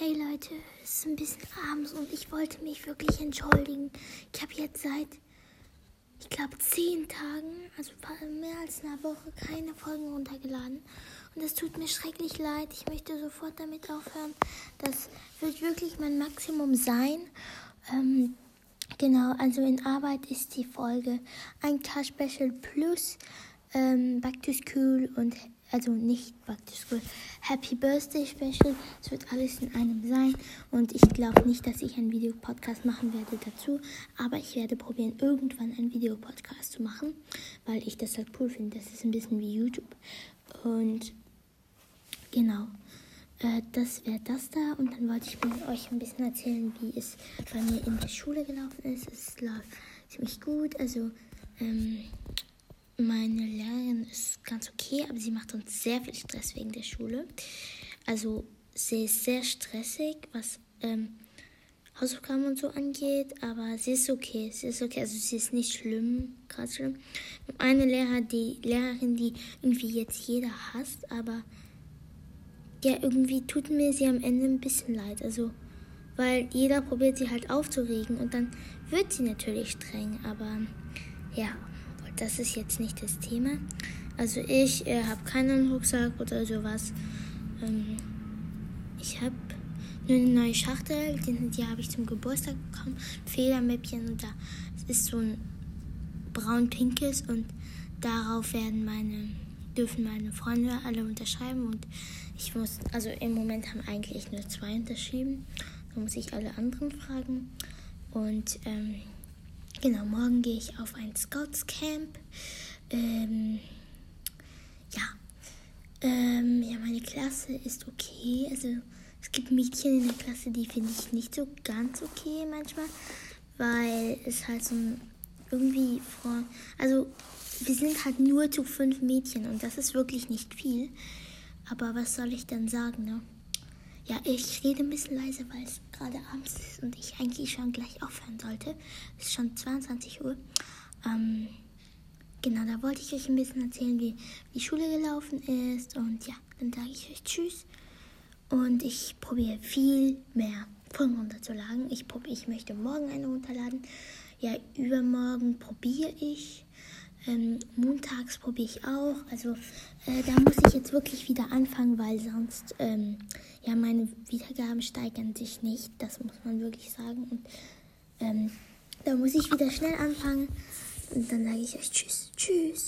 Hey Leute, es ist ein bisschen abends und ich wollte mich wirklich entschuldigen. Ich habe jetzt seit, ich glaube, zehn Tagen, also mehr als einer Woche, keine Folgen runtergeladen. Und es tut mir schrecklich leid. Ich möchte sofort damit aufhören. Das wird wirklich mein Maximum sein. Ähm, genau, also in Arbeit ist die Folge ein K-Special plus ähm, Back to School und also nicht Back to School, Happy Birthday Special. Es wird alles in einem sein und ich glaube nicht, dass ich einen Videopodcast machen werde dazu, aber ich werde probieren, irgendwann einen Videopodcast zu machen, weil ich das halt cool finde. Das ist ein bisschen wie YouTube und genau. Äh, das wäre das da und dann wollte ich euch ein bisschen erzählen, wie es bei mir in der Schule gelaufen ist. Es läuft ziemlich gut, also ähm, meine Lehrerin okay, aber sie macht uns sehr viel Stress wegen der Schule. Also sie ist sehr stressig, was ähm, Hausaufgaben und so angeht, aber sie ist okay. Sie ist okay, also sie ist nicht schlimm, gerade schlimm. Eine Lehrer, die Lehrerin, die irgendwie jetzt jeder hasst, aber ja, irgendwie tut mir sie am Ende ein bisschen leid. Also, weil jeder probiert sie halt aufzuregen und dann wird sie natürlich streng, aber ja das ist jetzt nicht das Thema. Also ich äh, habe keinen Rucksack oder sowas. Ähm, ich habe nur eine neue Schachtel, die, die habe ich zum Geburtstag bekommen. Federmäppchen und da ist so ein braun-pinkes und darauf werden meine dürfen meine Freunde alle unterschreiben und ich muss, also im Moment haben eigentlich nur zwei unterschrieben. Da muss ich alle anderen fragen. Und ähm, Genau, morgen gehe ich auf ein Scouts-Camp. Ähm, ja. Ähm, ja, meine Klasse ist okay. Also es gibt Mädchen in der Klasse, die finde ich nicht so ganz okay manchmal, weil es halt so ein irgendwie vor. Also wir sind halt nur zu fünf Mädchen und das ist wirklich nicht viel. Aber was soll ich dann sagen, ne? Ja, ich rede ein bisschen leise, weil es gerade abends ist und ich eigentlich schon gleich aufhören sollte. Es ist schon 22 Uhr. Ähm, genau, da wollte ich euch ein bisschen erzählen, wie die Schule gelaufen ist. Und ja, dann sage ich euch Tschüss. Und ich probiere viel mehr Folgen runterzuladen. Ich, probier, ich möchte morgen eine runterladen. Ja, übermorgen probiere ich. Ähm, montags probiere ich auch. Also äh, da muss ich jetzt wirklich wieder anfangen, weil sonst ähm, ja meine Wiedergaben steigern sich nicht. Das muss man wirklich sagen. Und ähm, da muss ich wieder schnell anfangen. Und dann sage ich euch Tschüss. Tschüss.